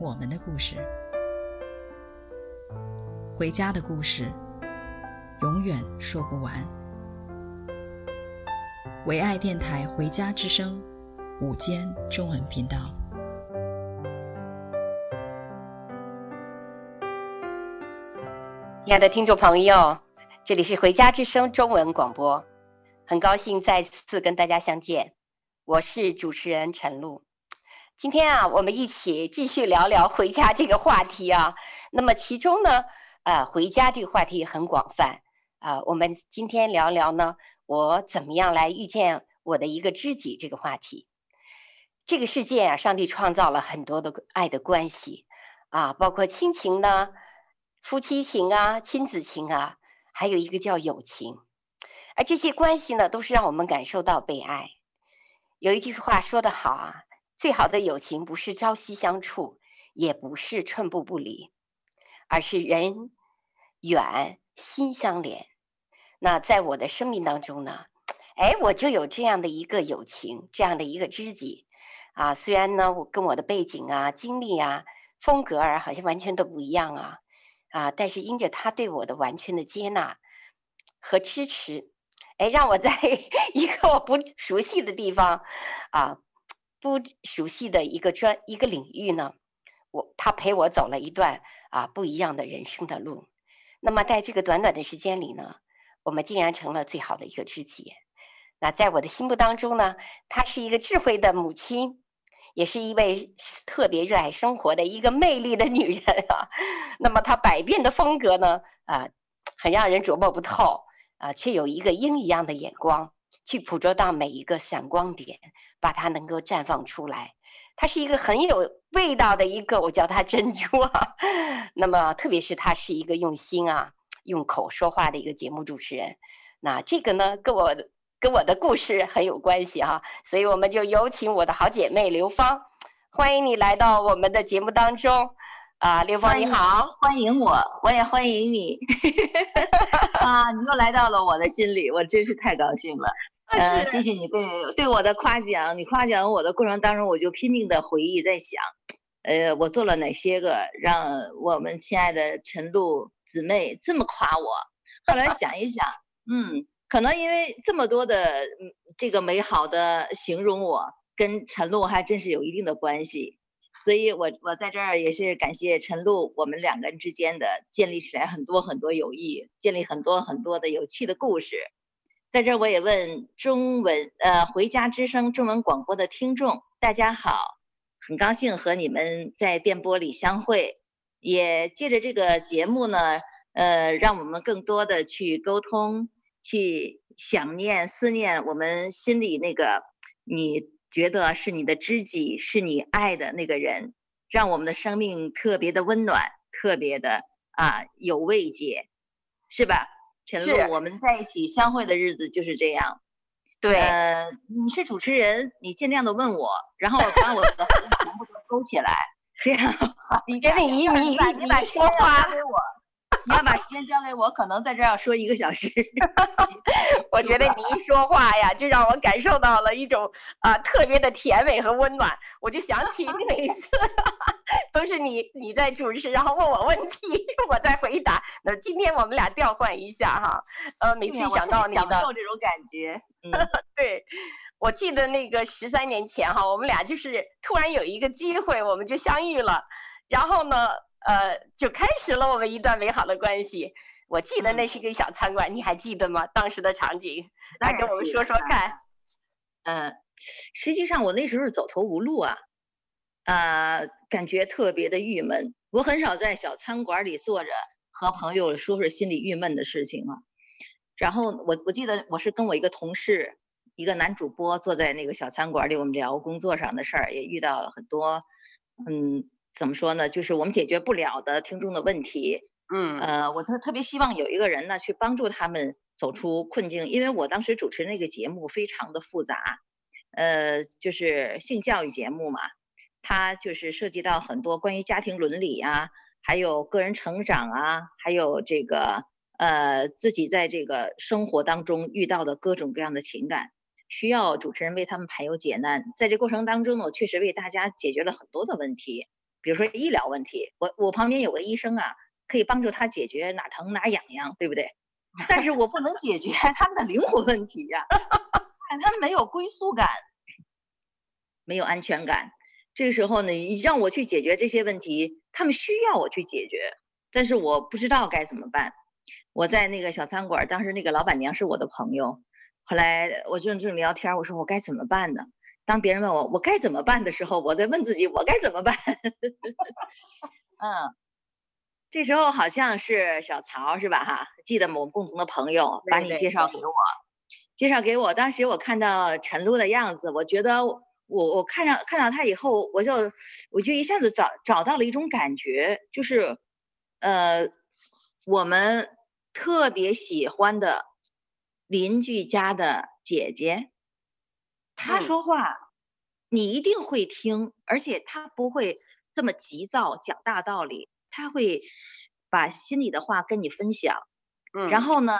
我们的故事，回家的故事，永远说不完。唯爱电台《回家之声》午间中文频道。亲爱的听众朋友，这里是《回家之声》中文广播，很高兴再次跟大家相见。我是主持人陈露，今天啊，我们一起继续聊聊回家这个话题啊。那么其中呢，呃，回家这个话题很广泛啊，我们今天聊聊呢，我怎么样来遇见我的一个知己这个话题。这个世界啊，上帝创造了很多的爱的关系啊，包括亲情呢、夫妻情啊、亲子情啊，还有一个叫友情。而这些关系呢，都是让我们感受到被爱。有一句话说得好啊，最好的友情不是朝夕相处，也不是寸步不离，而是人远心相连。那在我的生命当中呢，哎，我就有这样的一个友情，这样的一个知己啊。虽然呢，我跟我的背景啊、经历啊、风格啊，好像完全都不一样啊，啊，但是因着他对我的完全的接纳和支持。哎，让我在 一个我不熟悉的地方，啊，不熟悉的一个专一个领域呢，我他陪我走了一段啊不一样的人生的路。那么在这个短短的时间里呢，我们竟然成了最好的一个知己。那在我的心目当中呢，她是一个智慧的母亲，也是一位特别热爱生活的一个魅力的女人啊。那么她百变的风格呢，啊，很让人琢磨不透。啊，却有一个鹰一样的眼光，去捕捉到每一个闪光点，把它能够绽放出来。它是一个很有味道的一个，我叫它珍珠啊。那么，特别是他是一个用心啊、用口说话的一个节目主持人。那这个呢，跟我跟我的故事很有关系哈、啊。所以，我们就有请我的好姐妹刘芳，欢迎你来到我们的节目当中。啊，刘芳你好，欢迎我，我也欢迎你。啊，你又来到了我的心里，我真是太高兴了。嗯、呃，谢谢你对对我的夸奖。你夸奖我的过程当中，我就拼命的回忆，在想，呃，我做了哪些个让我们亲爱的陈露姊妹这么夸我？后来想一想，嗯，可能因为这么多的这个美好的形容我，我跟陈露还真是有一定的关系。所以我，我我在这儿也是感谢陈露，我们两个人之间的建立起来很多很多友谊，建立很多很多的有趣的故事。在这，我也问中文呃回家之声中文广播的听众，大家好，很高兴和你们在电波里相会，也借着这个节目呢，呃，让我们更多的去沟通，去想念、思念我们心里那个你。觉得是你的知己，是你爱的那个人，让我们的生命特别的温暖，特别的啊有慰藉，是吧？陈露，我们在一起相会的日子就是这样。对，呃，你是主持人，你尽量的问我，然后把我的全部都勾起来，这样。你给你一米，你把说话给我。你要把时间交给我，可能在这儿要说一个小时。我觉得你一说话呀，就让我感受到了一种啊、呃、特别的甜美和温暖。我就想起每一次 都是你你在主持，然后问我问题，我在回答。那今天我们俩调换一下哈，呃，每次想到你的，享受这种感觉。嗯，对，我记得那个十三年前哈，我们俩就是突然有一个机会，我们就相遇了，然后呢。呃，就开始了我们一段美好的关系。我记得那是一个小餐馆，嗯、你还记得吗？当时的场景，来跟我们说说看。嗯、呃，实际上我那时候是走投无路啊，啊、呃，感觉特别的郁闷。我很少在小餐馆里坐着和朋友说说心里郁闷的事情啊。然后我我记得我是跟我一个同事，一个男主播坐在那个小餐馆里，我们聊工作上的事儿，也遇到了很多，嗯。怎么说呢？就是我们解决不了的听众的问题。嗯，呃，我特特别希望有一个人呢，去帮助他们走出困境。因为我当时主持那个节目非常的复杂，呃，就是性教育节目嘛，它就是涉及到很多关于家庭伦理啊，还有个人成长啊，还有这个呃自己在这个生活当中遇到的各种各样的情感，需要主持人为他们排忧解难。在这过程当中呢，我确实为大家解决了很多的问题，比如说医疗问题，我我旁边有个医生啊。可以帮助他解决哪疼哪痒痒，对不对？但是我不能解决他们的灵魂问题呀、啊，他们没有归宿感，没有安全感。这个时候呢，你让我去解决这些问题，他们需要我去解决，但是我不知道该怎么办。我在那个小餐馆，当时那个老板娘是我的朋友，后来我就正聊天，我说我该怎么办呢？当别人问我我该怎么办的时候，我在问自己我该怎么办？嗯。这时候好像是小曹是吧？哈，记得我们共同的朋友把你介绍给我，对对对，介绍给我。当时我看到陈露的样子，我觉得我我看上看到他以后，我就我就一下子找找到了一种感觉，就是呃，我们特别喜欢的邻居家的姐姐，她说话你一定会听，而且她不会这么急躁讲大道理。她会把心里的话跟你分享，嗯，然后呢，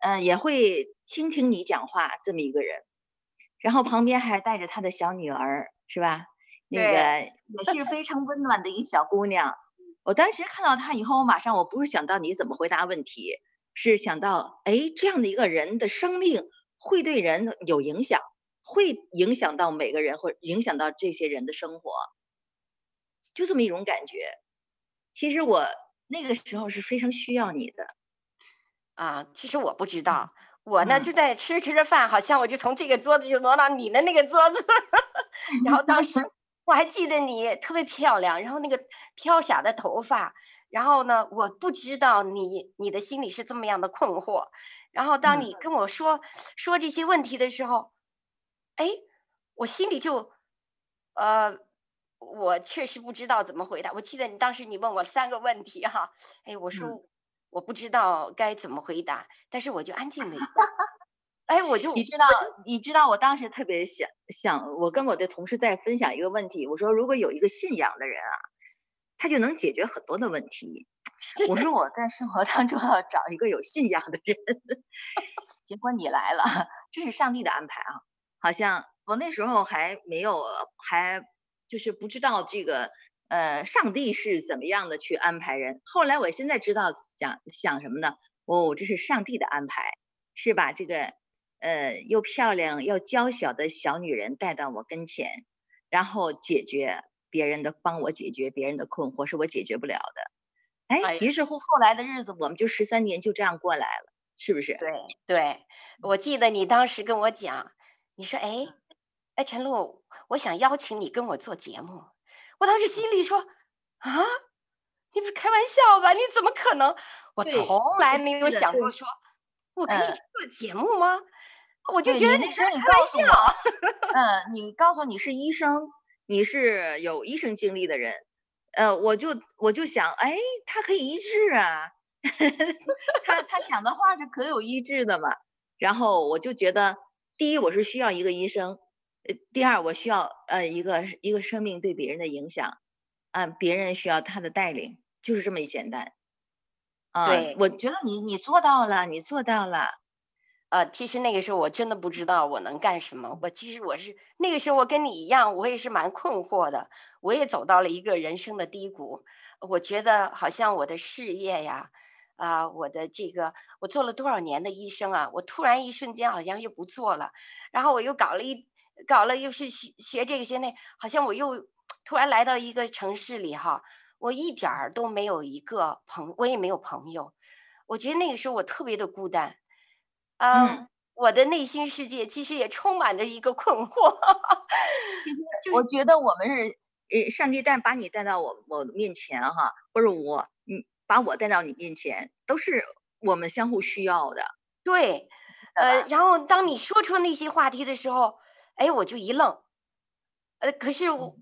嗯、呃，也会倾听你讲话这么一个人，然后旁边还带着他的小女儿，是吧？那个也是非常温暖的一个小姑娘。我当时看到她以后，我马上我不是想到你怎么回答问题，是想到，哎，这样的一个人的生命会对人有影响，会影响到每个人，或影响到这些人的生活，就这么一种感觉。其实我那个时候是非常需要你的，啊，其实我不知道，我呢就在吃吃着饭，好像我就从这个桌子就挪到你的那个桌子，然后当时 我还记得你特别漂亮，然后那个飘洒的头发，然后呢，我不知道你你的心里是这么样的困惑，然后当你跟我说说这些问题的时候，哎，我心里就，呃。我确实不知道怎么回答。我记得你当时你问我三个问题哈，哎，我说我不知道该怎么回答，但是我就安静了一下。哎，我就你知道，你知道我当时特别想想，我跟我的同事在分享一个问题，我说如果有一个信仰的人啊，他就能解决很多的问题。我说我在生活当中要找一个有信仰的人，结果你来了，这是上帝的安排啊。好像我那时候还没有还。就是不知道这个，呃，上帝是怎么样的去安排人。后来我现在知道想想什么呢？哦，这是上帝的安排，是把这个，呃，又漂亮又娇小的小女人带到我跟前，然后解决别人的，帮我解决别人的困惑，是我解决不了的。哎，于是乎后来的日子，我们就十三年就这样过来了，是不是？对对，我记得你当时跟我讲，你说，哎，哎，陈露。我想邀请你跟我做节目，我当时心里说啊，你不是开玩笑吧？你怎么可能？我从来没有想过说，我可以做节目吗？嗯、我就觉得你是开玩笑。嗯，你告诉你是医生，你是有医生经历的人，呃，我就我就想，哎，他可以医治啊，他他讲的话是可有医治的嘛。然后我就觉得，第一，我是需要一个医生。呃，第二，我需要呃一个一个生命对别人的影响，啊，别人需要他的带领，就是这么一简单。啊，对，我觉得你你做到了，你做到了。呃，其实那个时候我真的不知道我能干什么。我其实我是那个时候我跟你一样，我也是蛮困惑的。我也走到了一个人生的低谷，我觉得好像我的事业呀，啊，我的这个我做了多少年的医生啊，我突然一瞬间好像又不做了，然后我又搞了一。搞了又是学学这个学那，好像我又突然来到一个城市里哈，我一点儿都没有一个朋，我也没有朋友，我觉得那个时候我特别的孤单，嗯，嗯，我的内心世界其实也充满着一个困惑。我觉得我们是，呃，上帝带把你带到我我面前哈，或者我嗯把我带到你面前，都是我们相互需要的。对，呃，然后当你说出那些话题的时候。哎，我就一愣，呃，可是我，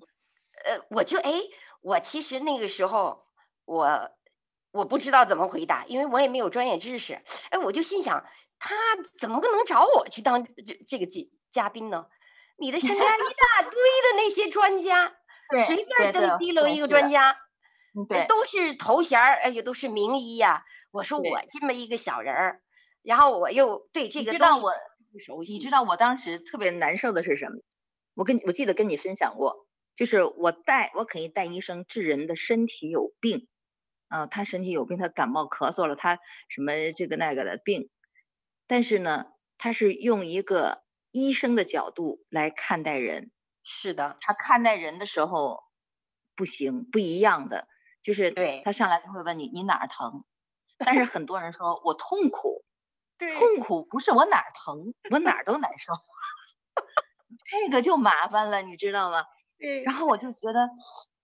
呃，我就哎，我其实那个时候我我不知道怎么回答，因为我也没有专业知识。哎，我就心想，他怎么可能找我去当这这个嘉嘉宾呢？你的身边一大堆的那些专家，随便登记了一个专家，对，都是头衔儿，哎呀，都是名医呀。我说我这么一个小人儿，然后我又对这个知道我不熟悉。你知道我当时特别难受的是什么？我跟我记得跟你分享过，就是我带我可以带医生治人的身体有病，啊，他身体有病，他感冒咳嗽了，他什么这个那个的病，但是呢，他是用一个。医生的角度来看待人，是的，他看待人的时候不行，不一样的，就是对他上来就会问你你哪儿疼，但是很多人说我痛苦，对，痛苦不是我哪儿疼，我哪儿都难受，这个就麻烦了，你知道吗？对，然后我就觉得。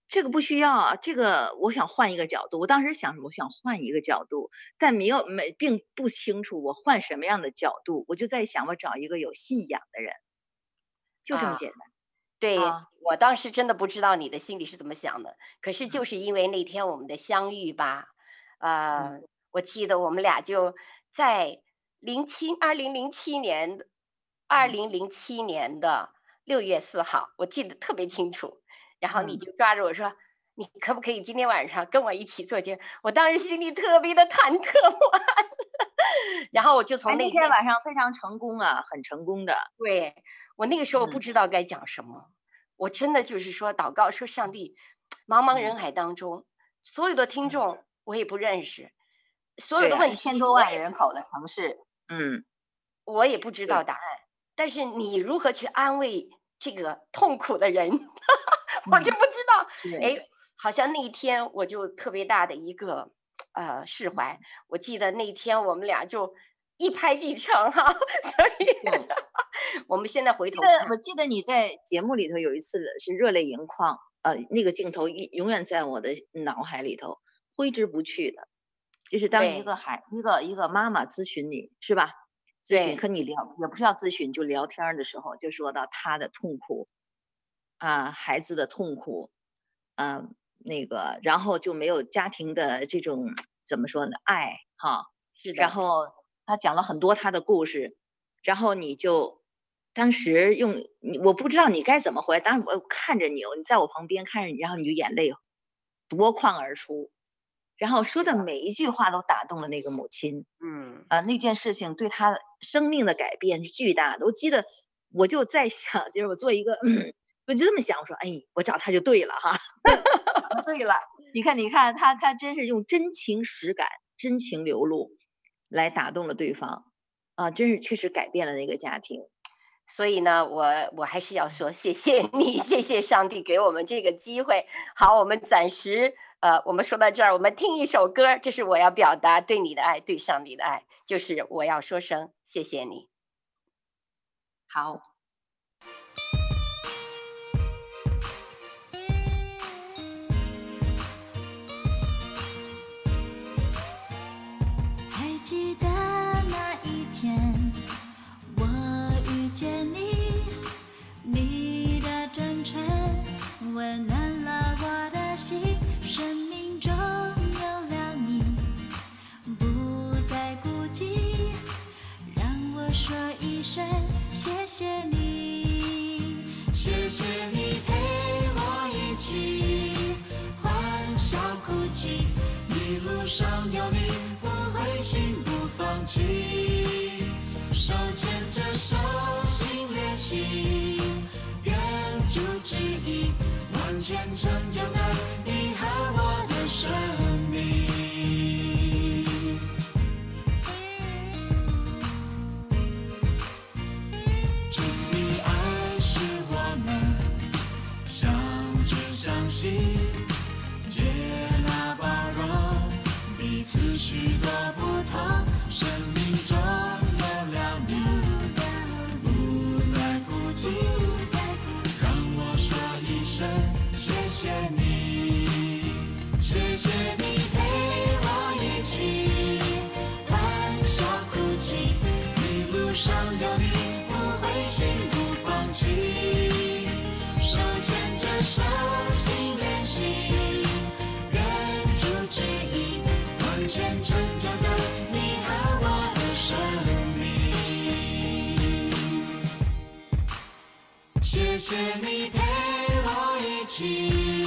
这个不需要啊，这个我想换一个角度。我当时想，我想换一个角度，但没有没并不清楚我换什么样的角度。我就在想，我找一个有信仰的人，就这么简单。啊、对、啊、我当时真的不知道你的心里是怎么想的，可是就是因为那天我们的相遇吧，呃，嗯、我记得我们俩就在零七二零零七年二零零七年的六月四号，我记得特别清楚。然后你就抓着我说：“嗯、你可不可以今天晚上跟我一起做节目？”我当时心里特别的忐忑不安。然后我就从那天，晚上非常成功啊，很成功的。对，我那个时候不知道该讲什么，嗯、我真的就是说祷告说：“上帝，茫茫人海当中，嗯、所有的听众我也不认识，所有的问题，一千多万人口的城市，嗯，我也不知道答案。但是你如何去安慰这个痛苦的人？” 我就不知道，嗯、哎，好像那一天我就特别大的一个呃释怀。我记得那天我们俩就一拍即成哈，所以、嗯、我们现在回头，我记得你在节目里头有一次是热泪盈眶，呃，那个镜头永永远在我的脑海里头挥之不去的，就是当一个孩一个一个妈妈咨询你是吧？咨询和你聊也不是要咨询，就聊天的时候就说到她的痛苦。啊，孩子的痛苦，嗯、啊，那个，然后就没有家庭的这种怎么说呢？爱，哈，是的。然后他讲了很多他的故事，然后你就当时用你，我不知道你该怎么回。当时我看着你，你在我旁边看着你，然后你就眼泪夺眶而出，然后说的每一句话都打动了那个母亲。嗯，啊，那件事情对他生命的改变是巨大的。我记得我就在想，就是我做一个。嗯 我就这么想，我说，哎，我找他就对了哈。对了，你看，你看，他他真是用真情实感、真情流露来打动了对方，啊，真是确实改变了那个家庭。所以呢，我我还是要说，谢谢你，谢谢上帝给我们这个机会。好，我们暂时呃，我们说到这儿，我们听一首歌，这是我要表达对你的爱，对上帝的爱，就是我要说声谢谢你。好。谢谢你陪我一起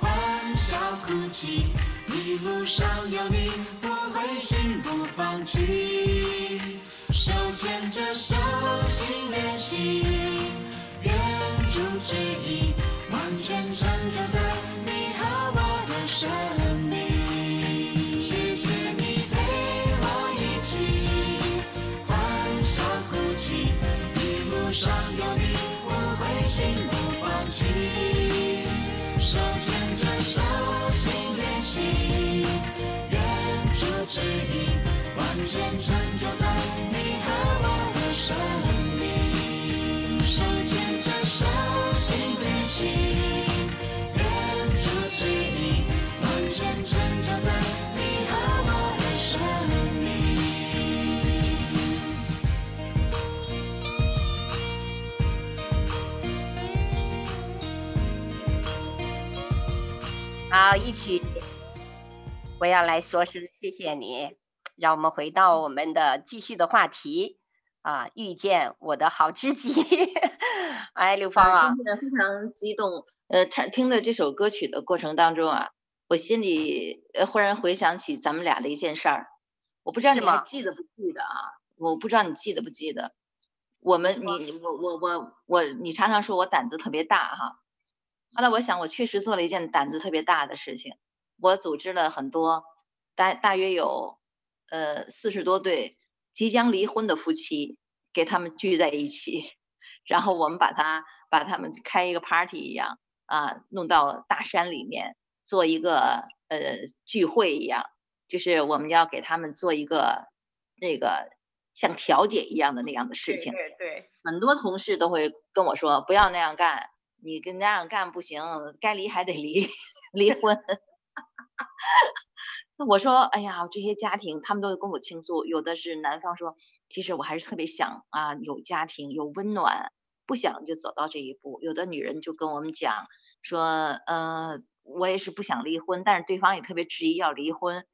欢笑哭泣，一路上有你，我会心不放弃，手牵着手心连心。心，愿主旨意完全成就在你和我的生命，手牵着手。心连心，愿主旨意完全成就在你和我的生命。好，一起，我要来说声谢谢你，让我们回到我们的继续的话题啊，遇见我的好知己。哎，刘芳啊，今天非常激动。呃，听听的这首歌曲的过程当中啊，我心里呃忽然回想起咱们俩的一件事儿。我不知道你还记得不记得啊？我不知道你记得不记得。我们，你，我，我，我，我，你常常说我胆子特别大哈。后来我想，我确实做了一件胆子特别大的事情。我组织了很多，大大约有呃四十多对即将离婚的夫妻，给他们聚在一起。然后我们把他把他们开一个 party 一样啊，弄到大山里面做一个呃聚会一样，就是我们要给他们做一个那个像调解一样的那样的事情。对对对，很多同事都会跟我说，不要那样干，你跟那样干不行，该离还得离，离婚。那我说，哎呀，这些家庭他们都跟我倾诉，有的是男方说，其实我还是特别想啊有家庭有温暖。不想就走到这一步，有的女人就跟我们讲说，呃，我也是不想离婚，但是对方也特别执意要离婚。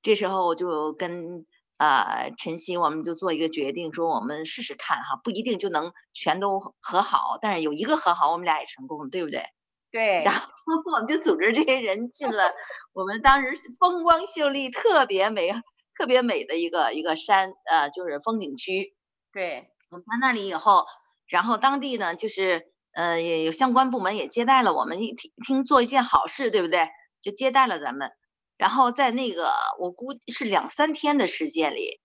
这时候我就跟啊、呃、晨曦，我们就做一个决定，说我们试试看哈，不一定就能全都和好，但是有一个和好，我们俩也成功，对不对？对。然后 我们就组织这些人进了 我们当时风光秀丽、特别美、特别美的一个一个山，呃，就是风景区。对。我们到那里以后。然后当地呢，就是呃，也有相关部门也接待了我们，一听听做一件好事，对不对？就接待了咱们。然后在那个我估计是两三天的时间里，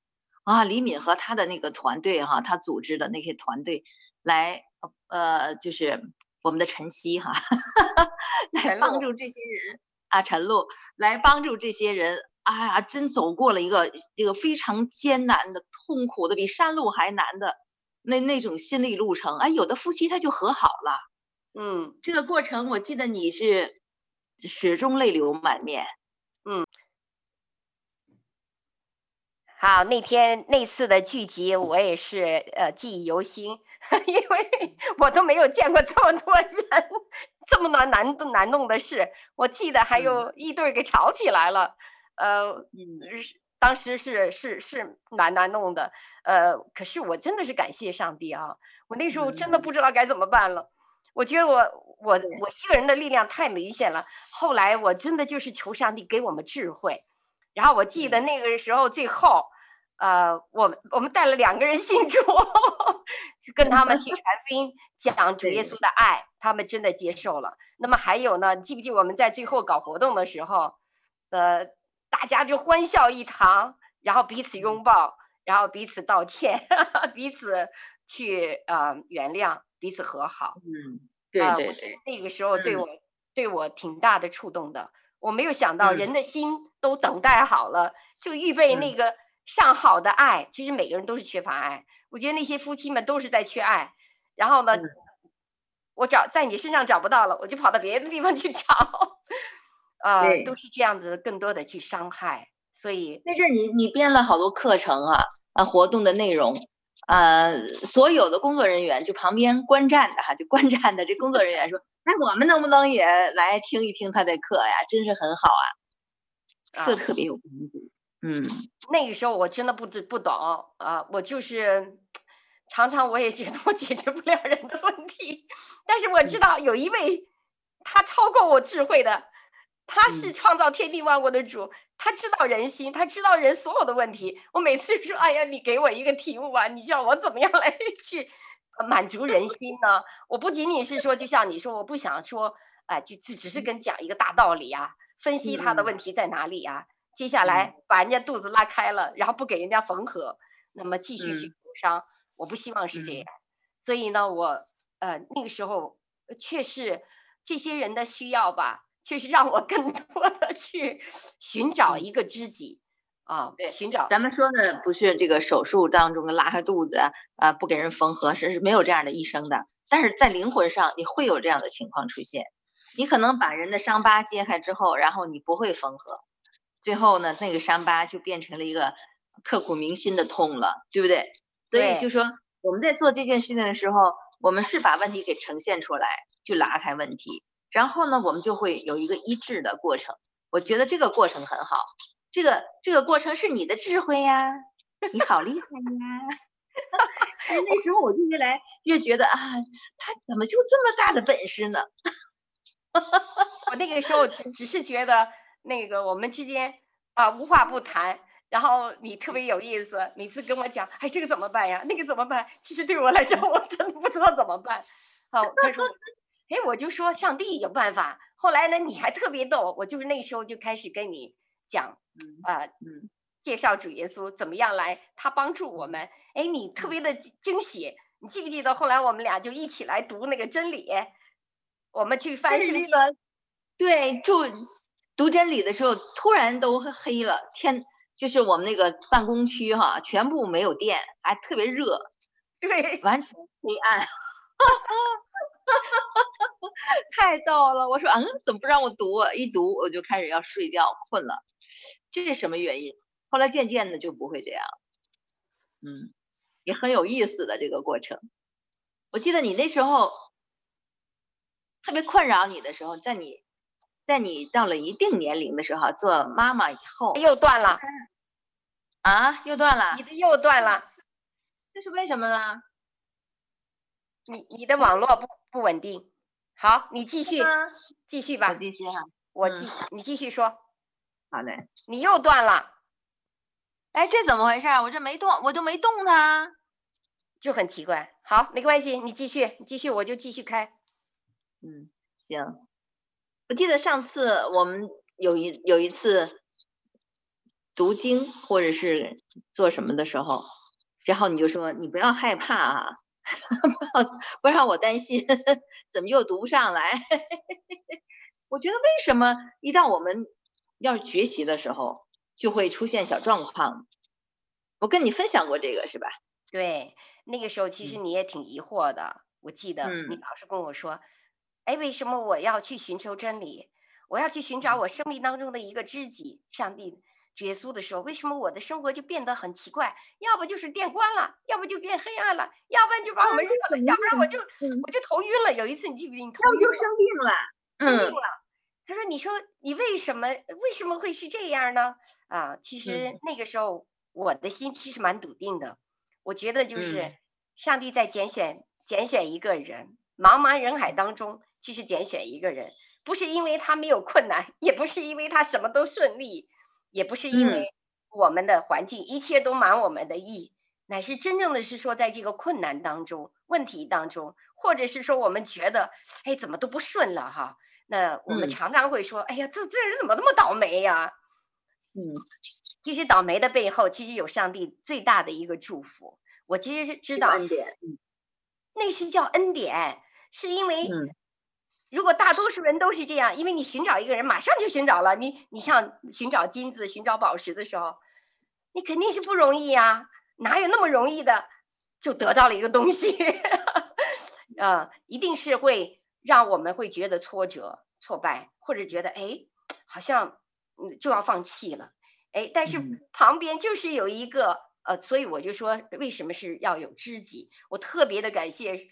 啊，李敏和他的那个团队哈，他组织的那些团队来，呃，就是我们的晨曦哈，来帮助这些人啊，晨露来帮助这些人，哎呀，真走过了一个一个非常艰难的、痛苦的，比山路还难的。那那种心理路程，哎，有的夫妻他就和好了，嗯，这个过程我记得你是始终泪流满面，嗯，好，那天那次的聚集我也是呃记忆犹新，因为我都没有见过这么多人，这么难难难弄的事，我记得还有一对给吵起来了，嗯、呃，嗯。当时是是是蛮难弄的，呃，可是我真的是感谢上帝啊！我那时候真的不知道该怎么办了，我觉得我我我一个人的力量太明显了。后来我真的就是求上帝给我们智慧。然后我记得那个时候最后，呃，我我们带了两个人信主，跟他们去传福音，讲主耶稣的爱，他们真的接受了。那么还有呢，记不记我们在最后搞活动的时候，呃。大家就欢笑一堂，然后彼此拥抱，然后彼此道歉，彼此去呃原谅，彼此和好。嗯，对对对，呃、那个时候对我、嗯、对我挺大的触动的。我没有想到人的心都等待好了，嗯、就预备那个上好的爱。嗯、其实每个人都是缺乏爱，我觉得那些夫妻们都是在缺爱。然后呢，嗯、我找在你身上找不到了，我就跑到别的地方去找。呃，都是这样子，更多的去伤害，所以那阵儿你你编了好多课程啊，啊活动的内容，呃，所有的工作人员就旁边观战的哈，就观战的这工作人员说，哎，我们能不能也来听一听他的课呀？真是很好啊，课特别有帮助。嗯，那个时候我真的不知不懂啊，我就是常常我也觉得我解决不了人的问题，但是我知道有一位他超过我智慧的，他是创造天地万物的主，他知道人心，他知道人所有的问题。我每次说，哎呀，你给我一个题目吧，你叫我怎么样来 去满足人心呢？我不仅仅是说，就像你说，我不想说，哎，就只只是跟讲一个大道理啊，分析他的问题在哪里呀。接下来把人家肚子拉开了，然后不给人家缝合，那么继续去受伤，我不希望是这样。所以呢，我呃那个时候却是这些人的需要吧，却是让我更 多的去寻找一个知己啊，对，寻找。咱们说的不是这个手术当中的拉开肚子啊，不给人缝合，是是没有这样的医生的。但是在灵魂上，你会有这样的情况出现，你可能把人的伤疤揭开之后，然后你不会缝合。最后呢，那个伤疤就变成了一个刻骨铭心的痛了，对不对？所以就说我们在做这件事情的时候，我们是把问题给呈现出来，去拉开问题，然后呢，我们就会有一个医治的过程。我觉得这个过程很好，这个这个过程是你的智慧呀，你好厉害呀！所以那时候我就越来越觉得啊，他怎么就这么大的本事呢？我那个时候只只是觉得。那个我们之间啊无话不谈，然后你特别有意思，每次跟我讲，哎，这个怎么办呀？那个怎么办？其实对我来讲，我真的不知道怎么办。好，他说，哎，我就说上帝有办法。后来呢，你还特别逗，我就是那时候就开始跟你讲，啊，嗯，介绍主耶稣怎么样来，他帮助我们。哎，你特别的惊喜，你记不记得后来我们俩就一起来读那个真理，我们去翻圣经，对，就。读真理的时候，突然都黑了，天就是我们那个办公区哈，全部没有电，还特别热，对，完全黑暗，太逗了。我说，嗯，怎么不让我读？一读我就开始要睡觉，困了，这是什么原因？后来渐渐的就不会这样，嗯，也很有意思的这个过程。我记得你那时候特别困扰你的时候，在你。在你到了一定年龄的时候，做妈妈以后又断了，啊，又断了，你的又断了，这是为什么呢？你你的网络不不稳定。好，你继续继续吧。我继续哈，我继续，你继续说。好嘞。你又断了。哎，这怎么回事？我这没动，我就没动它，就很奇怪。好，没关系，你继续，你继续，我就继续开。嗯，行。我记得上次我们有一有一次读经或者是做什么的时候，然后你就说你不要害怕啊，不 要不让我担心，怎么又读不上来？我觉得为什么一到我们要学习的时候就会出现小状况？我跟你分享过这个是吧？对，那个时候其实你也挺疑惑的，嗯、我记得你老是跟我说。哎，为什么我要去寻求真理？我要去寻找我生命当中的一个知己，上帝、主耶稣的时候，为什么我的生活就变得很奇怪？要不就是电关了，要不就变黑暗了，要不然就把我们热了，要不然我就我就头晕了。有一次你记不记得？你头晕了，就生病了，生病了。他说：“你说你为什么为什么会是这样呢？”啊，其实那个时候我的心其实蛮笃定的，我觉得就是上帝在拣选拣选一个人，茫茫人海当中。其实拣选一个人，不是因为他没有困难，也不是因为他什么都顺利，也不是因为我们的环境、嗯、一切都满我们的意，乃是真正的是说，在这个困难当中、问题当中，或者是说我们觉得，哎，怎么都不顺了哈？那我们常常会说，嗯、哎呀，这这人怎么那么倒霉呀？嗯，其实倒霉的背后，其实有上帝最大的一个祝福。我其实是知道，恩典，那是叫恩典，是因为。嗯如果大多数人都是这样，因为你寻找一个人，马上就寻找了。你你像寻找金子、寻找宝石的时候，你肯定是不容易啊，哪有那么容易的就得到了一个东西？呃，一定是会让我们会觉得挫折、挫败，或者觉得哎，好像就要放弃了。哎，但是旁边就是有一个呃，所以我就说，为什么是要有知己？我特别的感谢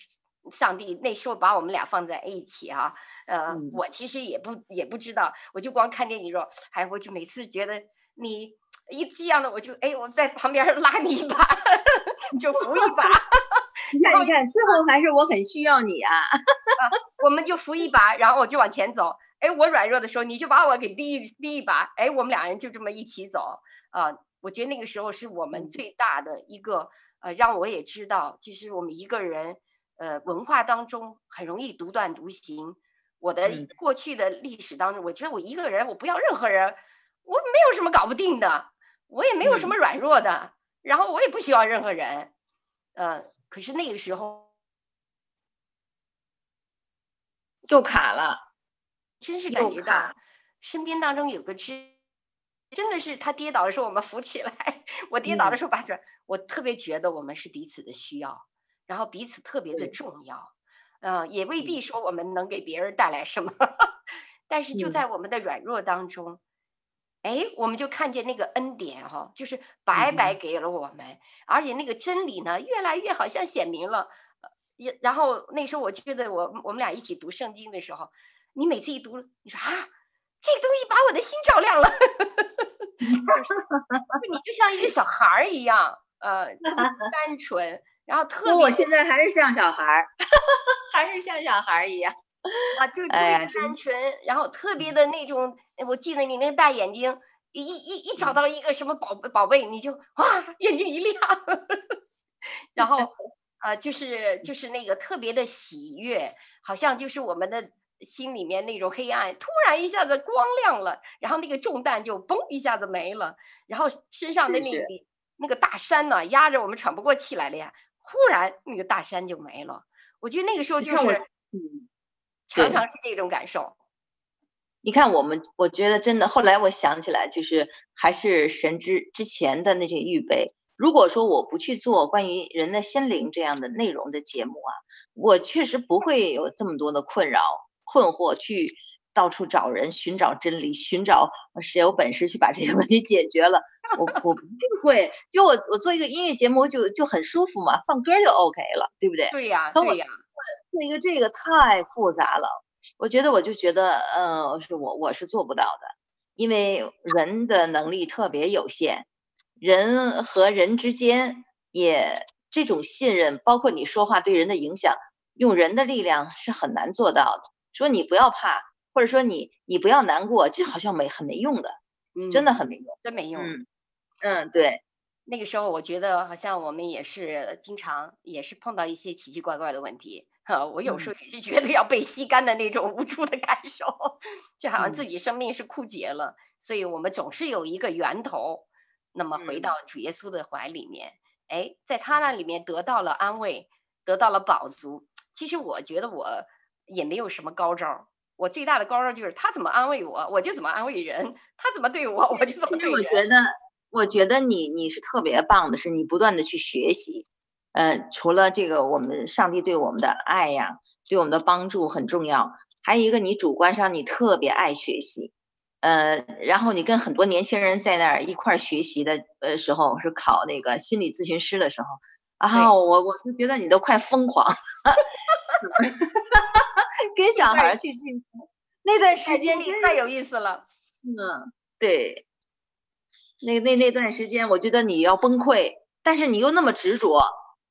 上帝，那时候把我们俩放在一起啊。呃，嗯、我其实也不也不知道，我就光看见你说，哎，我就每次觉得你一这样的，我就哎，我在旁边拉你一把，就扶一把。你看，你看，最后还是我很需要你啊。啊，我们就扶一把，然后我就往前走。哎，我软弱的时候，你就把我给提一提一把。哎，我们俩人就这么一起走。啊，我觉得那个时候是我们最大的一个，呃，让我也知道，其实我们一个人，呃，文化当中很容易独断独行。我的过去的历史当中，我觉得我一个人，我不要任何人，我没有什么搞不定的，我也没有什么软弱的，然后我也不需要任何人。呃，可是那个时候又卡了。真是感觉到身边当中有个知，真的是他跌倒的时候我们扶起来，我跌倒的时候把着，我特别觉得我们是彼此的需要，然后彼此特别的重要，呃，也未必说我们能给别人带来什么，但是就在我们的软弱当中，哎，我们就看见那个恩典哈，就是白白给了我们，而且那个真理呢，越来越好像显明了，也然后那时候我觉得我我们俩一起读圣经的时候。你每次一读，你说啊，这个东西把我的心照亮了，你就像一个小孩儿一样，呃，单纯，然后特别。我现在还是像小孩儿，还是像小孩儿一样啊，就特别单纯，哎、然后特别的那种。我记得你那个大眼睛，一一一找到一个什么宝贝宝贝，你就哇，眼睛一亮，然后啊、呃，就是就是那个特别的喜悦，好像就是我们的。心里面那种黑暗突然一下子光亮了，然后那个重担就嘣一下子没了，然后身上的那个那个大山呢压着我们喘不过气来了呀，忽然那个大山就没了。我觉得那个时候就是，嗯，常常是这种感受。你看我们，我觉得真的，后来我想起来，就是还是神之之前的那些预备。如果说我不去做关于人的心灵这样的内容的节目啊，我确实不会有这么多的困扰。困惑，去到处找人寻找真理，寻找谁有本事去把这些问题解决了。我我不会，就我我做一个音乐节目就就很舒服嘛，放歌就 OK 了，对不对？对呀，对呀。做一个这个太复杂了，我觉得我就觉得，呃，是我我是做不到的，因为人的能力特别有限，人和人之间也这种信任，包括你说话对人的影响，用人的力量是很难做到的。说你不要怕，或者说你你不要难过，就好像没很没用的，嗯，真的很没用，真没用。嗯，嗯，对。那个时候我觉得好像我们也是经常也是碰到一些奇奇怪怪的问题，哈，我有时候也是觉得要被吸干的那种无助的感受，就好像自己生命是枯竭了，嗯，所以我们总是有一个源头，那么回到主耶稣的怀里面，嗯，哎，在他那里面得到了安慰，得到了饱足。其实我觉得我。也没有什么高招，我最大的高招就是他怎么安慰我，我就怎么安慰人；他怎么对我，我就怎么对人。我觉得，我觉得你你是特别棒的，是你不断的去学习。呃，除了这个，我们上帝对我们的爱呀，对我们的帮助很重要。还有一个，你主观上你特别爱学习，呃，然后你跟很多年轻人在那儿一块儿学习的呃时候，是考那个心理咨询师的时候，然后我我就觉得你都快疯狂。跟小孩去进步，那段时间真太有意思了。嗯，对，那那那段时间，我觉得你要崩溃，但是你又那么执着，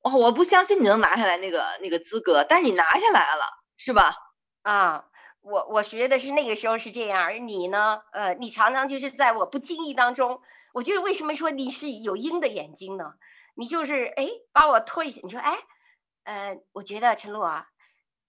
哦，我不相信你能拿下来那个那个资格，但是你拿下来了，是吧？啊，我我觉得是那个时候是这样，而你呢，呃，你常常就是在我不经意当中，我觉得为什么说你是有鹰的眼睛呢？你就是哎，把我拖一下，你说哎，呃，我觉得陈露啊。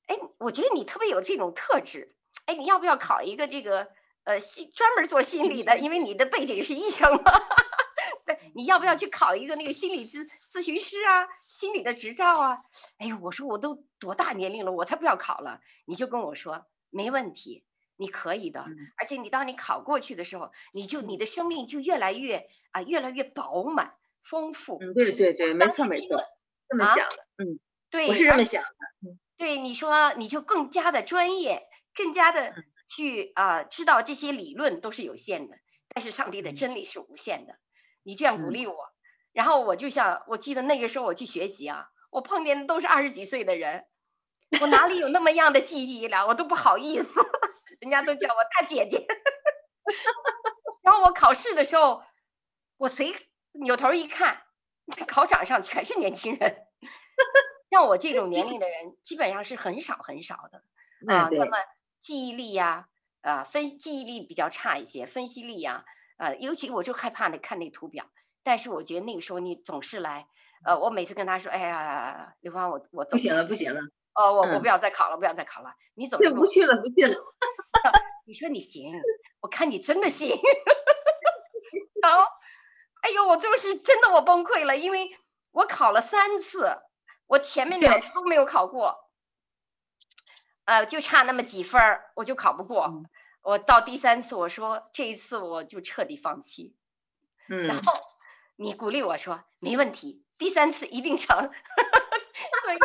哎，我觉得你特别有这种特质。哎，你要不要考一个这个呃心专门做心理的？因为你的背景是医生嘛。对，你要不要去考一个那个心理咨咨询师啊？心理的执照啊？哎呦，我说我都多大年龄了，我才不要考了。你就跟我说没问题，你可以的。而且你当你考过去的时候，你就你的生命就越来越啊越来越饱满丰富。嗯，对对对，没错没错，这么想的。嗯，对，我是这么想的。嗯。对你说，你就更加的专业，更加的去啊、呃，知道这些理论都是有限的，但是上帝的真理是无限的。你这样鼓励我，然后我就想，我记得那个时候我去学习啊，我碰见的都是二十几岁的人，我哪里有那么样的记忆了？我都不好意思，人家都叫我大姐姐。然后我考试的时候，我随扭头一看，考场上全是年轻人，像我这种年龄的人，基本上是很少很少的啊。那么记忆力呀，啊，分记忆力比较差一些，分析力呀，啊，尤其我就害怕那看那图表。但是我觉得那个时候你总是来，呃，我每次跟他说，哎呀，刘芳，我我不行了，不行了，哦，我我不要再考了，不要再考了，你怎么不去了？不去了。你说你行，我看你真的行。然后，哎呦，我就是真的我崩溃了，因为我考了三次，我前面两次都没有考过，呃，就差那么几分儿，我就考不过。嗯、我到第三次，我说这一次我就彻底放弃。嗯，然后。你鼓励我说没问题，第三次一定成，所以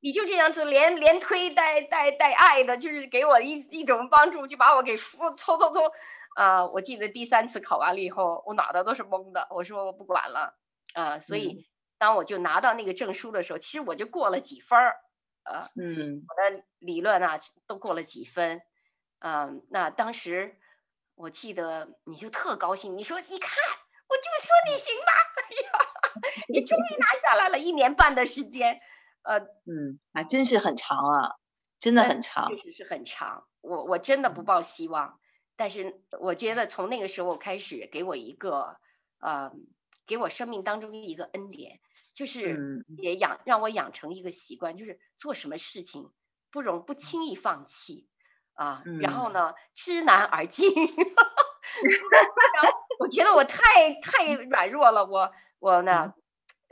你就这样子连连推带带带爱的，就是给我一一种帮助，就把我给搓搓搓啊！我记得第三次考完了以后，我脑袋都是懵的，我说我不管了啊！所以当我就拿到那个证书的时候，其实我就过了几分儿，呃，嗯，我的理论啊都过了几分，嗯，那当时我记得你就特高兴，你说你看。我就说你行吧，哎呀，你终于拿下来了，一年半的时间，呃，嗯，还真是很长啊，真的很长，确实是很长。我我真的不抱希望，但是我觉得从那个时候开始，给我一个，呃，给我生命当中一个恩典，就是也养让我养成一个习惯，就是做什么事情不容不轻易放弃啊，然后呢，知难而进。我觉得我太太软弱了，我我呢，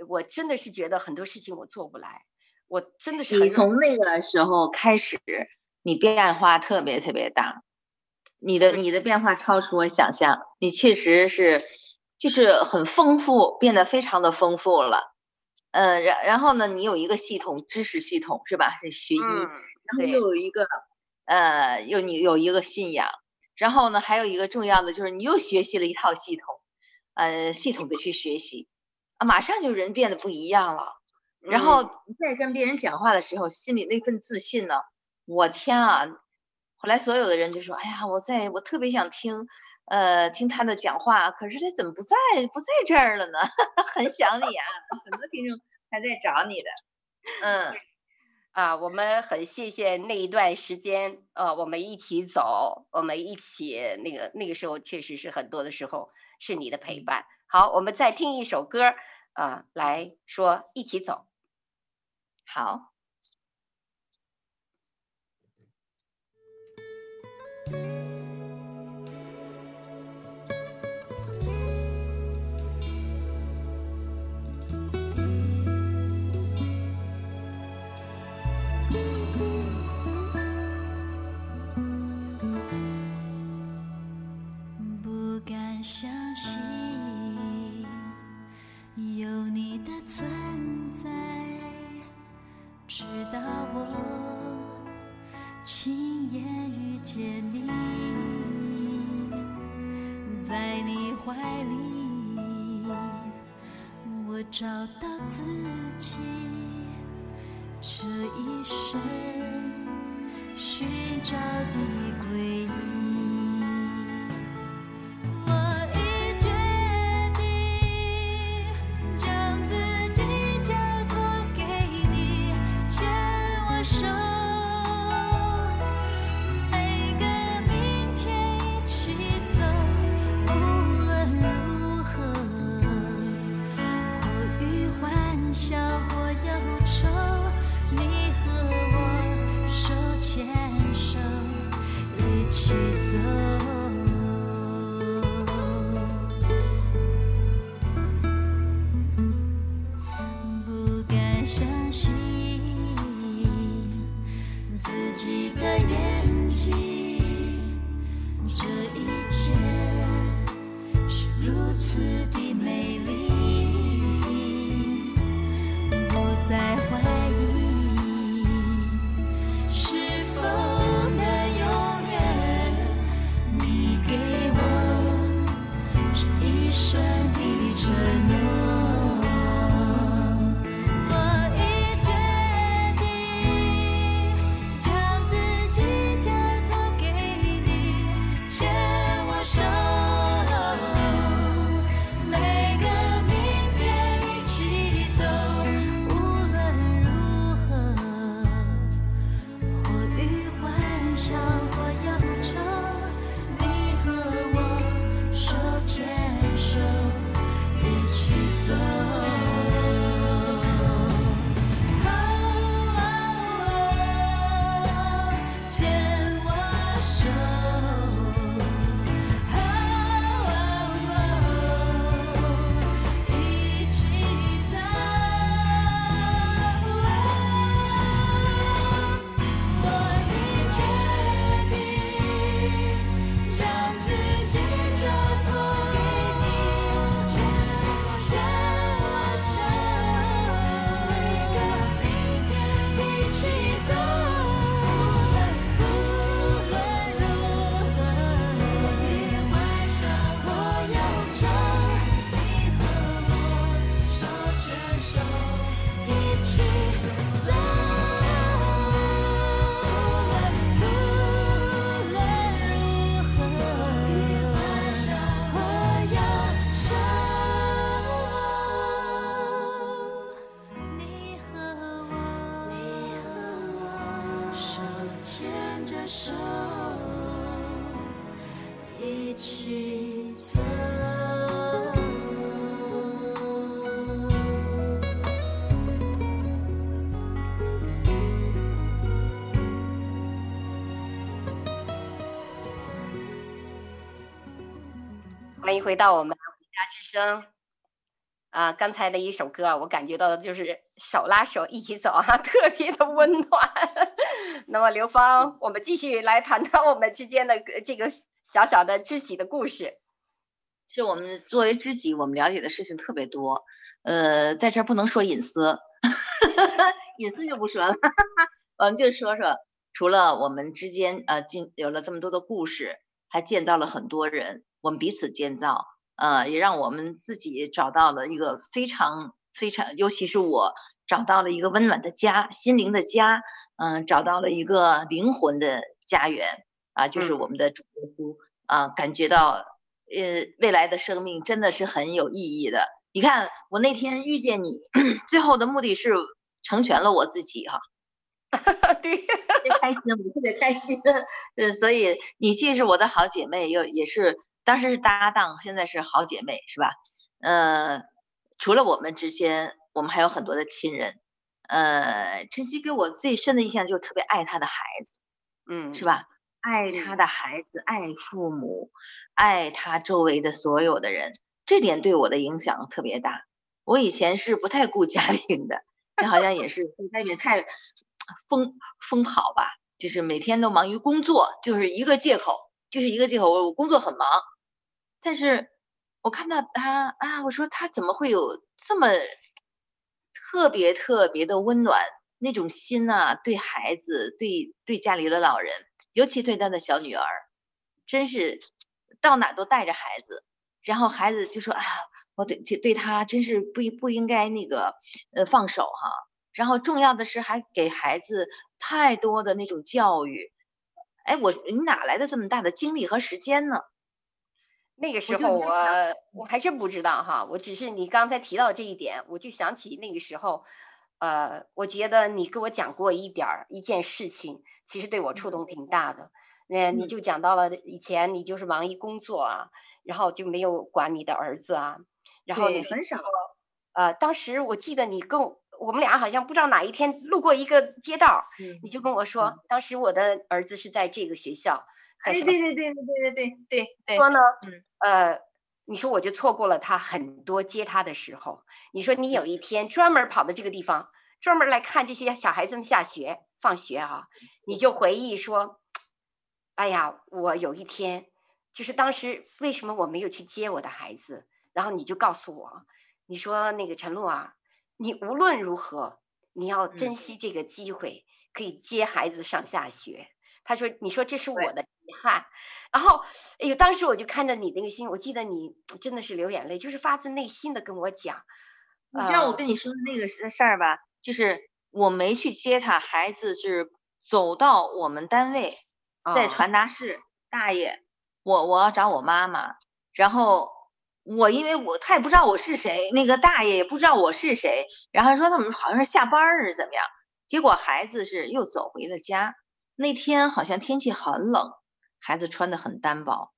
我真的是觉得很多事情我做不来，我真的是。你从那个时候开始，你变化特别特别大，你的你的变化超出我想象，你确实是就是很丰富，变得非常的丰富了。嗯，然然后呢，你有一个系统知识系统是吧？是学医，嗯、然后又有一个呃，又你有一个信仰。然后呢，还有一个重要的就是你又学习了一套系统，呃，系统的去学习，啊，马上就人变得不一样了。然后再跟别人讲话的时候，心里那份自信呢，我天啊！后来所有的人就说：“哎呀，我在我特别想听，呃，听他的讲话，可是他怎么不在不在这儿了呢？很想你啊，很多听众还在找你的，嗯。”啊，我们很谢谢那一段时间，呃，我们一起走，我们一起那个那个时候确实是很多的时候是你的陪伴。好，我们再听一首歌，啊，来说一起走。好。找到自己，这一生寻找的归。是你。迎回到我们回家之声。啊，刚才的一首歌，我感觉到的就是手拉手一起走啊，特别的温暖。那么刘芳，我们继续来谈谈我们之间的这个小小的知己的故事。是我们作为知己，我们了解的事情特别多。呃，在这儿不能说隐私，隐私就不说了。我们就说说，除了我们之间呃，进有了这么多的故事，还建造了很多人，我们彼此建造。呃，也让我们自己找到了一个非常非常，尤其是我找到了一个温暖的家，心灵的家，嗯、呃，找到了一个灵魂的家园啊，就是我们的主耶稣啊，感觉到呃未来的生命真的是很有意义的。你看，我那天遇见你，最后的目的是成全了我自己哈，对，特别开心，我特别开心，呃，所以你既是我的好姐妹，又也是。当时是搭档，现在是好姐妹，是吧？呃，除了我们之间，我们还有很多的亲人。呃，晨曦给我最深的印象就是特别爱她的孩子，嗯，是吧？爱她的孩子，爱父母，爱他周围的所有的人，这点对我的影响特别大。我以前是不太顾家 庭的，这好像也是在外面太疯疯跑吧，就是每天都忙于工作，就是一个借口，就是一个借口，我我工作很忙。但是我看到他啊，我说他怎么会有这么特别特别的温暖那种心啊？对孩子，对对家里的老人，尤其对他的小女儿，真是到哪都带着孩子。然后孩子就说啊，我对对他真是不不应该那个呃放手哈。然后重要的是还给孩子太多的那种教育。哎，我你哪来的这么大的精力和时间呢？那个时候我我，我还真不知道哈，我只是你刚才提到这一点，我就想起那个时候，呃，我觉得你跟我讲过一点儿一件事情，其实对我触动挺大的。那你就讲到了以前你就是忙于工作啊，然后就没有管你的儿子啊，然后你很少。呃，当时我记得你跟我，我们俩好像不知道哪一天路过一个街道，嗯，你就跟我说，嗯，当时我的儿子是在这个学校。哎，对对对对对对对对对。说呢，嗯，呃，你说我就错过了他很多接他的时候。你说你有一天专门跑到这个地方，专门来看这些小孩子们下学放学啊，你就回忆说，哎呀，我有一天就是当时为什么我没有去接我的孩子？然后你就告诉我，你说那个陈露啊，你无论如何你要珍惜这个机会，可以接孩子上下学。他说，你说这是我的。遗憾，然后，哎呦，当时我就看着你那个心，我记得你真的是流眼泪，就是发自内心的跟我讲。你知道我跟你说的那个事吧？就是我没去接他，孩子是走到我们单位，在传达室，哦、大爷，我我要找我妈妈，然后我因为我他也不知道我是谁，那个大爷也不知道我是谁，然后说他们好像是下班是怎么样，结果孩子是又走回了家。那天好像天气很冷。孩子穿的很单薄，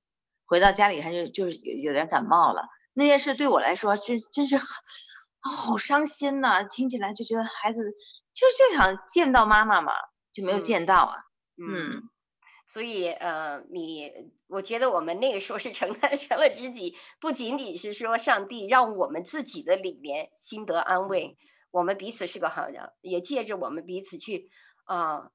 回到家里他就就是有有点感冒了。那件事对我来说真真是好伤心呐、啊！听起来就觉得孩子就就想见到妈妈嘛，就没有见到啊。嗯，嗯所以呃，你我觉得我们那个时候是承担 成了知己，不仅仅是说上帝让我们自己的里面心得安慰，我们彼此是个好人，也借着我们彼此去啊。呃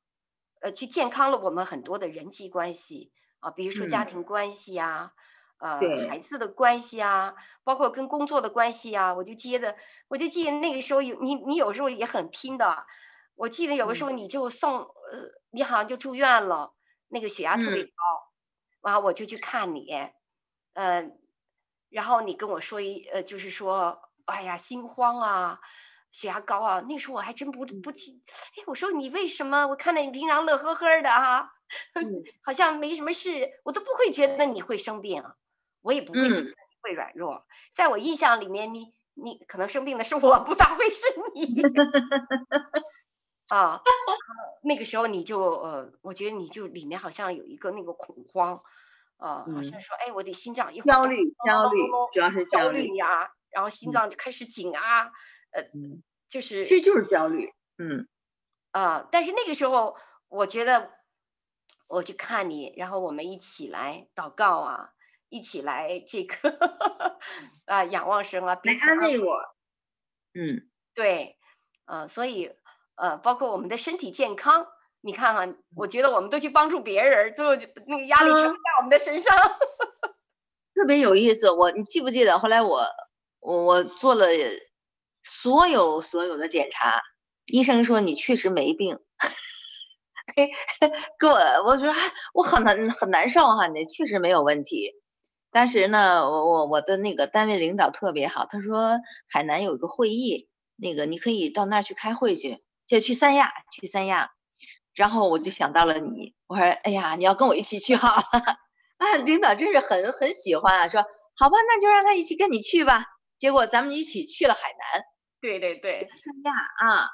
呃，去健康了我们很多的人际关系啊，比如说家庭关系啊，嗯、呃，孩子的关系啊，包括跟工作的关系啊，我就记得，我就记得那个时候有你，你有时候也很拼的。我记得有的时候你就送，嗯、呃，你好像就住院了，那个血压特别高，然、嗯、后我就去看你，嗯、呃，然后你跟我说一，呃，就是说，哎呀，心慌啊。血压高啊，那时候我还真不不记，哎，我说你为什么？我看到你平常乐呵呵的哈、好像没什么事，我都不会觉得你会生病，我也不会觉得你会软弱。嗯、在我印象里面，你你可能生病的是我，不大会是你。啊，那个时候你就呃，我觉得你就里面好像有一个那个恐慌，呃，嗯、好像说哎，我的心脏一会焦虑焦虑，主要是焦虑呀、啊，然后心脏就开始紧啊。嗯呃，就是，其实就是焦虑，嗯，啊，但是那个时候，我觉得我去看你，然后我们一起来祷告啊，一起来这个 啊仰望神啊，来安慰我。嗯，对，啊，所以呃，包括我们的身体健康，你看看，我觉得我们都去帮助别人，最后那个压力全在我们的身上，嗯、特别有意思。我你记不记得后来我我我做了所有所有的检查，医生说你确实没病。给给我我说我很难很难受哈，你确实没有问题。当时呢，我我我的那个单位领导特别好，他说海南有一个会议，那个你可以到那儿去开会去，就去三亚去三亚。然后我就想到了你，我说哎呀，你要跟我一起去好了。啊，领导真是很很喜欢啊，说好吧，那就让他一起跟你去吧。结果咱们一起去了海南，对对对，三亚啊。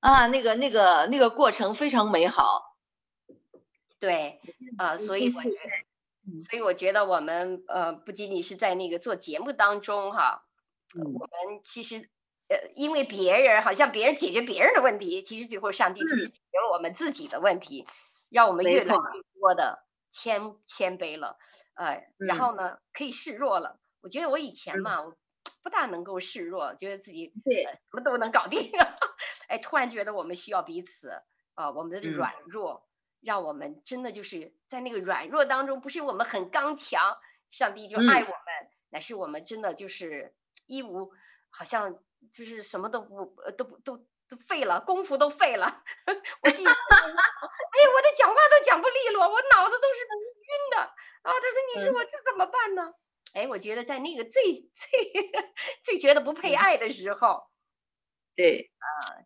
啊，那个、那个、那个过程非常美好，对，啊，所以我觉得，所以我觉得我们呃，不仅仅是在那个做节目当中哈，我们其实呃，因为别人好像别人解决别人的问题，其实最后上帝只是解决了我们自己的问题，让我们越来越多的谦谦卑了，呃，然后呢，可以示弱了。我觉得我以前嘛，我不大能够示弱，觉得自己对什么都能搞定。哎，突然觉得我们需要彼此，啊、呃，我们的软弱，嗯、让我们真的就是在那个软弱当中，不是我们很刚强，上帝就爱我们，嗯、乃是我们真的就是一无，好像就是什么都不，都不都都废了，功夫都废了。我记，哎呀，我的讲话都讲不利落，我脑子都是晕的啊。他说：“你说我这怎么办呢？”嗯、哎，我觉得在那个最 最最觉得不配爱的时候。对啊，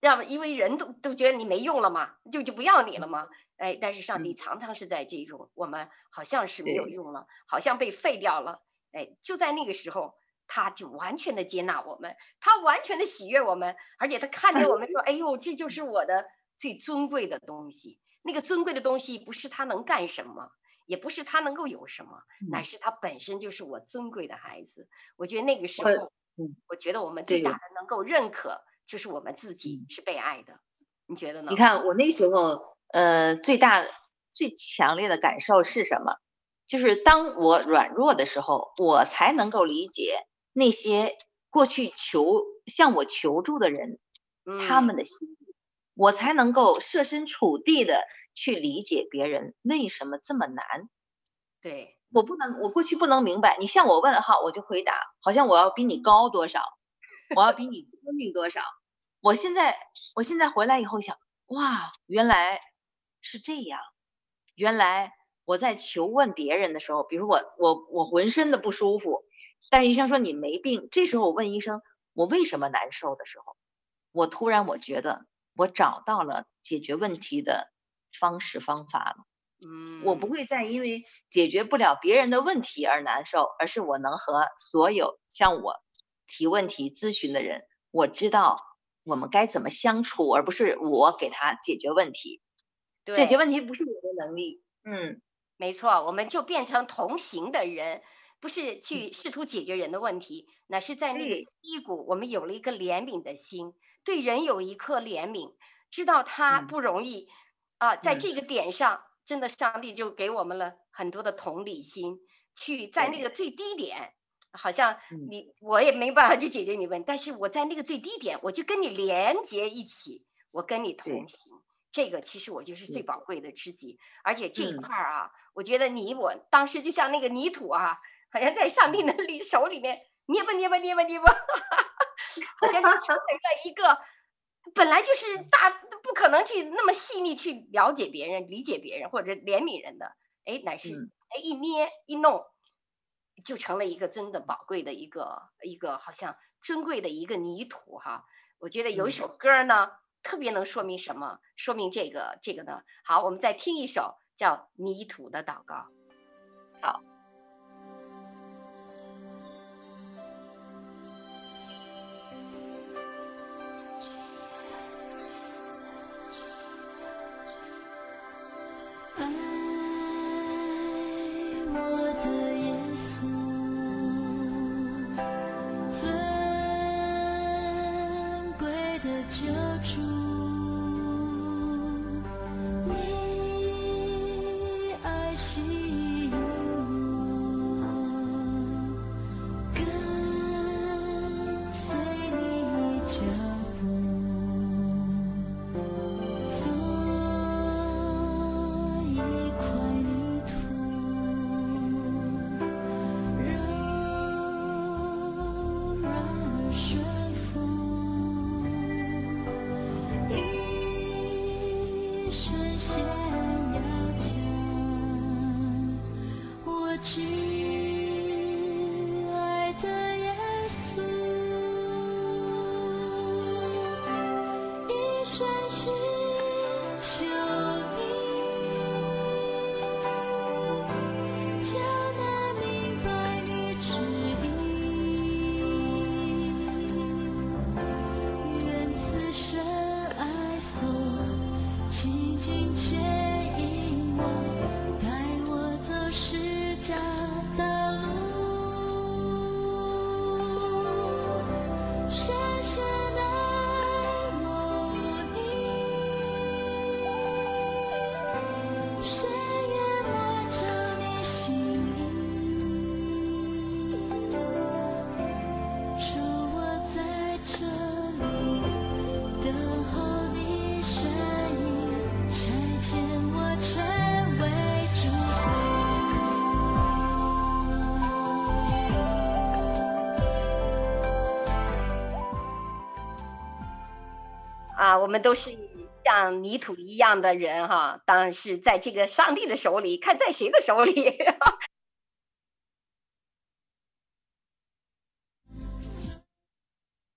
要么因为人都都觉得你没用了嘛，就就不要你了嘛。哎，但是上帝常常是在这种、嗯、我们好像是没有用了，好像被废掉了。哎，就在那个时候，他就完全的接纳我们，他完全的喜悦我们，而且他看着我们说：“ 哎呦，这就是我的最尊贵的东西。那个尊贵的东西不是他能干什么，也不是他能够有什么，乃是他本身就是我尊贵的孩子。”我觉得那个时候。嗯，我觉得我们最大的能够认可，就是我们自己是被爱的。你觉得呢？你看我那时候，呃，最大最强烈的感受是什么？就是当我软弱的时候，我才能够理解那些过去求向我求助的人，他们的心，我才能够设身处地的去理解别人为什么这么难。对。我不能，我过去不能明白。你向我问哈，我就回答，好像我要比你高多少，我要比你聪明多少。我现在，我现在回来以后想，哇，原来是这样。原来我在求问别人的时候，比如我我我浑身的不舒服，但是医生说你没病。这时候我问医生，我为什么难受的时候，我突然我觉得我找到了解决问题的方式方法了。嗯，我不会再因为解决不了别人的问题而难受，而是我能和所有向我提问题咨询的人，我知道我们该怎么相处，而不是我给他解决问题。对，解决问题不是我的能力。嗯，没错，我们就变成同行的人，不是去试图解决人的问题，那、嗯、是在那个低谷，我们有了一个怜悯的心，对人有一颗怜悯，知道他不容易呃，在这个点上。嗯真的，上帝就给我们了很多的同理心，去在那个最低点，好像你我也没办法去解决你问题，但是我在那个最低点，我就跟你连接一起，我跟你同行，这个其实我就是最宝贵的知己，而且这一块儿啊，我觉得你我当时就像那个泥土啊，好像在上帝的 里手里面捏吧捏吧捏吧捏吧，好像就成为了一个。本来就是大不可能去那么细腻去了解别人、理解别人或者怜悯人的，哎，乃是哎一捏一弄，就成了一个真的宝贵的一个一个好像珍贵的一个泥土哈。我觉得有一首歌呢，特别能说明什么？说明这个这个呢。好，我们再听一首叫《泥土的祷告》。好。实现。我们都是像泥土一样的人哈，当然是在这个上帝的手里，看在谁的手里。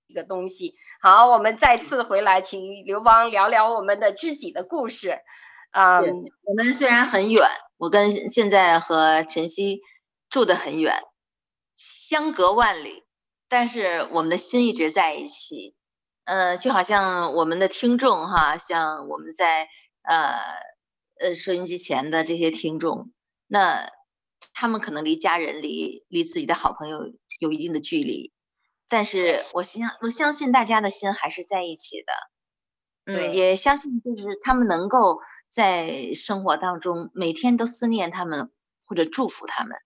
一个东西。好，我们再次回来，请刘邦聊聊我们的知己的故事。嗯，我们虽然很远，我跟现在和晨曦住得很远，相隔万里，但是我们的心一直在一起。呃，就好像我们的听众哈，像我们在呃呃收音机前的这些听众，那他们可能离家人离离自己的好朋友有一定的距离，但是我相我相信大家的心还是在一起的，嗯，也相信就是他们能够在生活当中每天都思念他们或者祝福他们，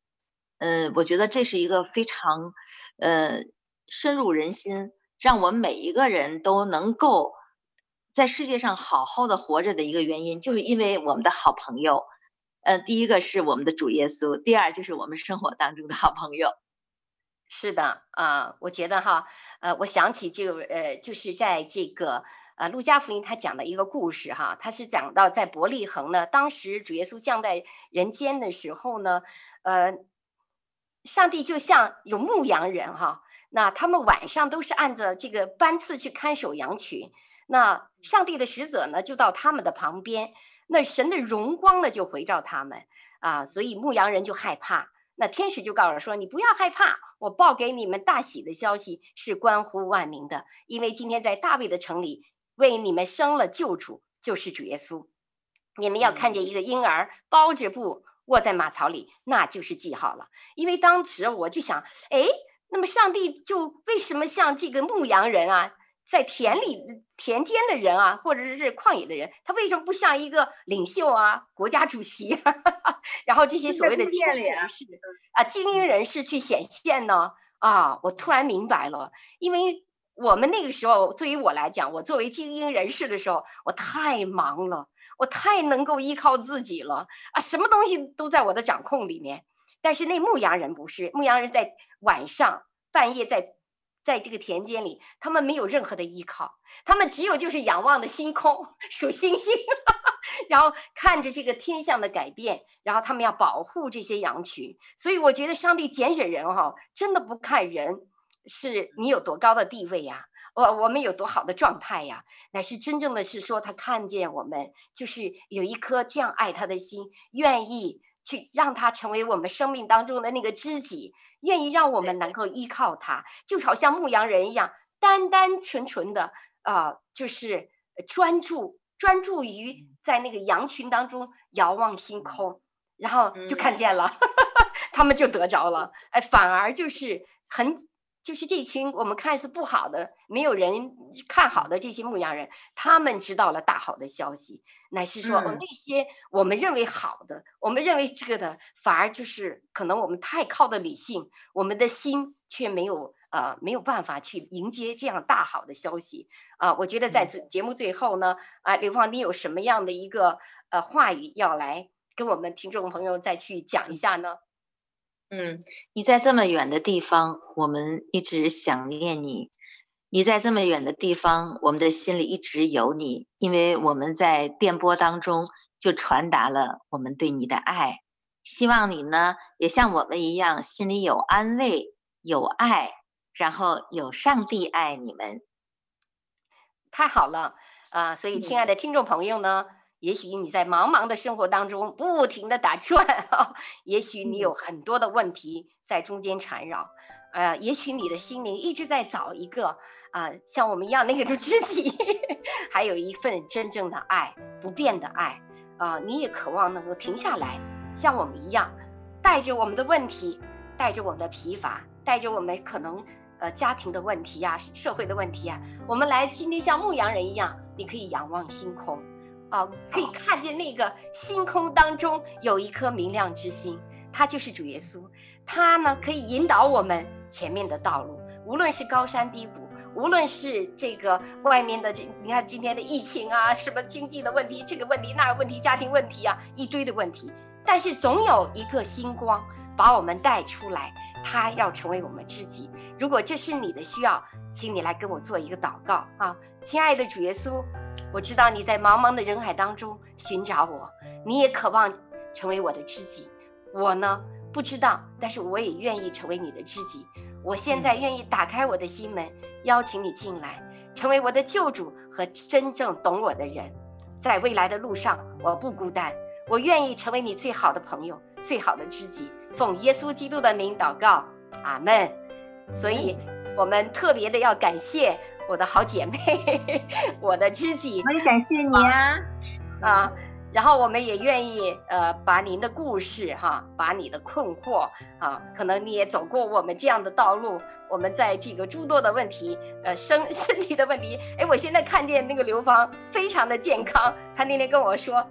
嗯，我觉得这是一个非常呃深入人心。让我们每一个人都能够在世界上好好的活着的一个原因，就是因为我们的好朋友，呃，第一个是我们的主耶稣，第二就是我们生活当中的好朋友。是的，啊、呃，我觉得哈，呃，我想起就呃，就是在这个呃，路加福音他讲的一个故事哈，他是讲到在伯利恒呢，当时主耶稣降在人间的时候呢，呃，上帝就像有牧羊人哈。那他们晚上都是按着这个班次去看守羊群，那上帝的使者呢就到他们的旁边，那神的荣光呢就回照他们啊，所以牧羊人就害怕。那天使就告诉我说：“你不要害怕，我报给你们大喜的消息是关乎万民的，因为今天在大卫的城里为你们生了救主，就是主耶稣。你们要看见一个婴儿包着布卧在马槽里，那就是记号了。因为当时我就想，哎。”那么上帝就为什么像这个牧羊人啊，在田里田间的人啊，或者是旷野的人，他为什么不像一个领袖啊、国家主席，哈哈，然后这些所谓的精英人士啊、精英人士去显现呢？啊，我突然明白了，因为我们那个时候，对于我来讲，我作为精英人士的时候，我太忙了，我太能够依靠自己了啊，什么东西都在我的掌控里面。但是那牧羊人不是，牧羊人在晚上半夜在，在这个田间里，他们没有任何的依靠，他们只有就是仰望的星空，数星星，然后看着这个天象的改变，然后他们要保护这些羊群。所以我觉得上帝拣选人哈，真的不看人是你有多高的地位呀，我我们有多好的状态呀，乃是真正的是说他看见我们就是有一颗这样爱他的心，愿意。去让他成为我们生命当中的那个知己，愿意让我们能。够依靠他，就好像牧羊人一样，单单纯纯的啊、呃，就是专注专注于在那个羊群当中遥望星空，然后就看见了，他们就得着了，哎，反而就是很。就是这群我们看似不好的、没有人看好的这些牧羊人，他们知道了大好的消息，乃是说，那些我们认为好的、我们认为这个的，反而就是可能我们太靠的理性，我们的心却没有呃没有办法去迎接这样大好的消息啊、呃。我觉得在节目最后呢，啊，刘芳，你有什么样的一个呃话语要来跟我们听众朋友再去讲一下呢？嗯，你在这么远的地方，我们一直想念你。你在这么远的地方，我们的心里一直有你，因为我们在电波当中就传达了我们对你的爱。希望你呢，也像我们一样，心里有安慰、有爱，然后有上帝爱你们。太好了啊，呃！所以，亲爱的听众朋友呢，嗯，也许你在茫茫的生活当中不停地打转啊，也许你有很多的问题在中间缠绕。呃，也许你的心灵一直在找一个啊、呃，像我们一样那个的 知己，还有一份真正的爱，不变的爱。啊、呃，你也渴望能够停下来，像我们一样，带着我们的问题，带着我们的疲乏，带着我们可能呃家庭的问题呀、啊，社会的问题呀、啊，我们来今天像牧羊人一样，你可以仰望星空，啊、呃，可以看见那个星空当中有一颗明亮之星，他就是主耶稣，他呢可以引导我们。前面的道路，无论是高山低谷，无论是这个外面的这，你看今天的疫情啊，什么经济的问题，这个问题那个问题，家庭问题啊，一堆的问题，但是总有一个星光把我们带出来，他要成为我们知己。如果这是你的需要，请你来跟我做一个祷告啊，亲爱的主耶稣，我知道你在茫茫的人海当中寻找我，你也渴望成为我的知己，我呢？不知道，但是我也愿意成为你的知己。我现在愿意打开我的心门，邀请你进来，成为我的救主和真正懂我的人。在未来的路上，我不孤单，我愿意成为你最好的朋友，最好的知己。奉耶稣基督的名祷告，阿门。所以，我们特别的要感谢我的好姐妹，我的知己。我也感谢你啊，啊。然后我们也愿意，呃，把您的故事哈，把你的困惑啊，可能你也走过我们这样的道路。我们在这个诸多的问题，呃，身 身体的问题，哎，我现在看见那个刘芳非常的健康。她那天跟我说，啊、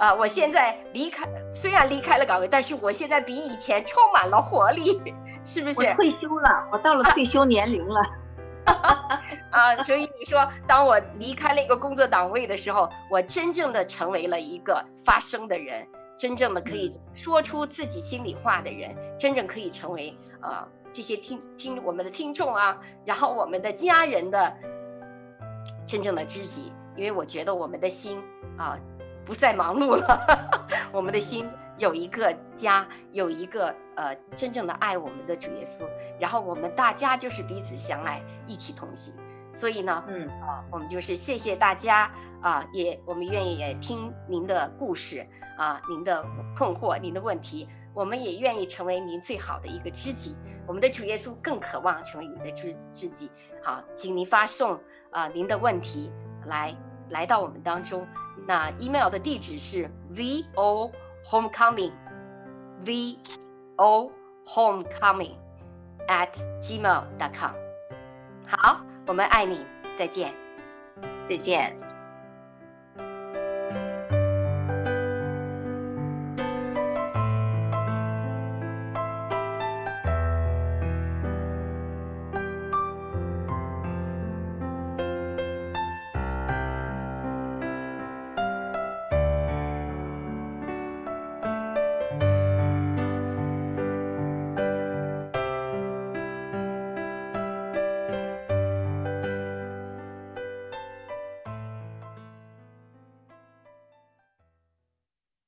呃，我现在离开，虽然离开了岗位，但是我现在比以前充满了活力，是不是？我退休了，我到了退休年龄了。啊，所以你说，当我离开了一个工作岗位的时候，我真正的成为了一个发声的人，真正的可以说出自己心里话的人，真正可以成为呃这些听听我们的听众啊，然后我们的家人的真正的知己，因为我觉得我们的心啊不再忙碌了，我们的心。有一个家，有一个呃真正的爱我们的主耶稣，然后我们大家就是彼此相爱，一起同行。所以呢，嗯啊，我们就是谢谢大家啊，也我们愿意也听您的故事啊，您的困惑，您的问题，我们也愿意成为您最好的一个知己。我们的主耶稣更渴望成为您的知知己。好，请您发送啊您的问题来来到我们当中。那 email 的地址是 vo。homecoming, v o homecoming at gmail dot com。好，我们爱你，再见，再见。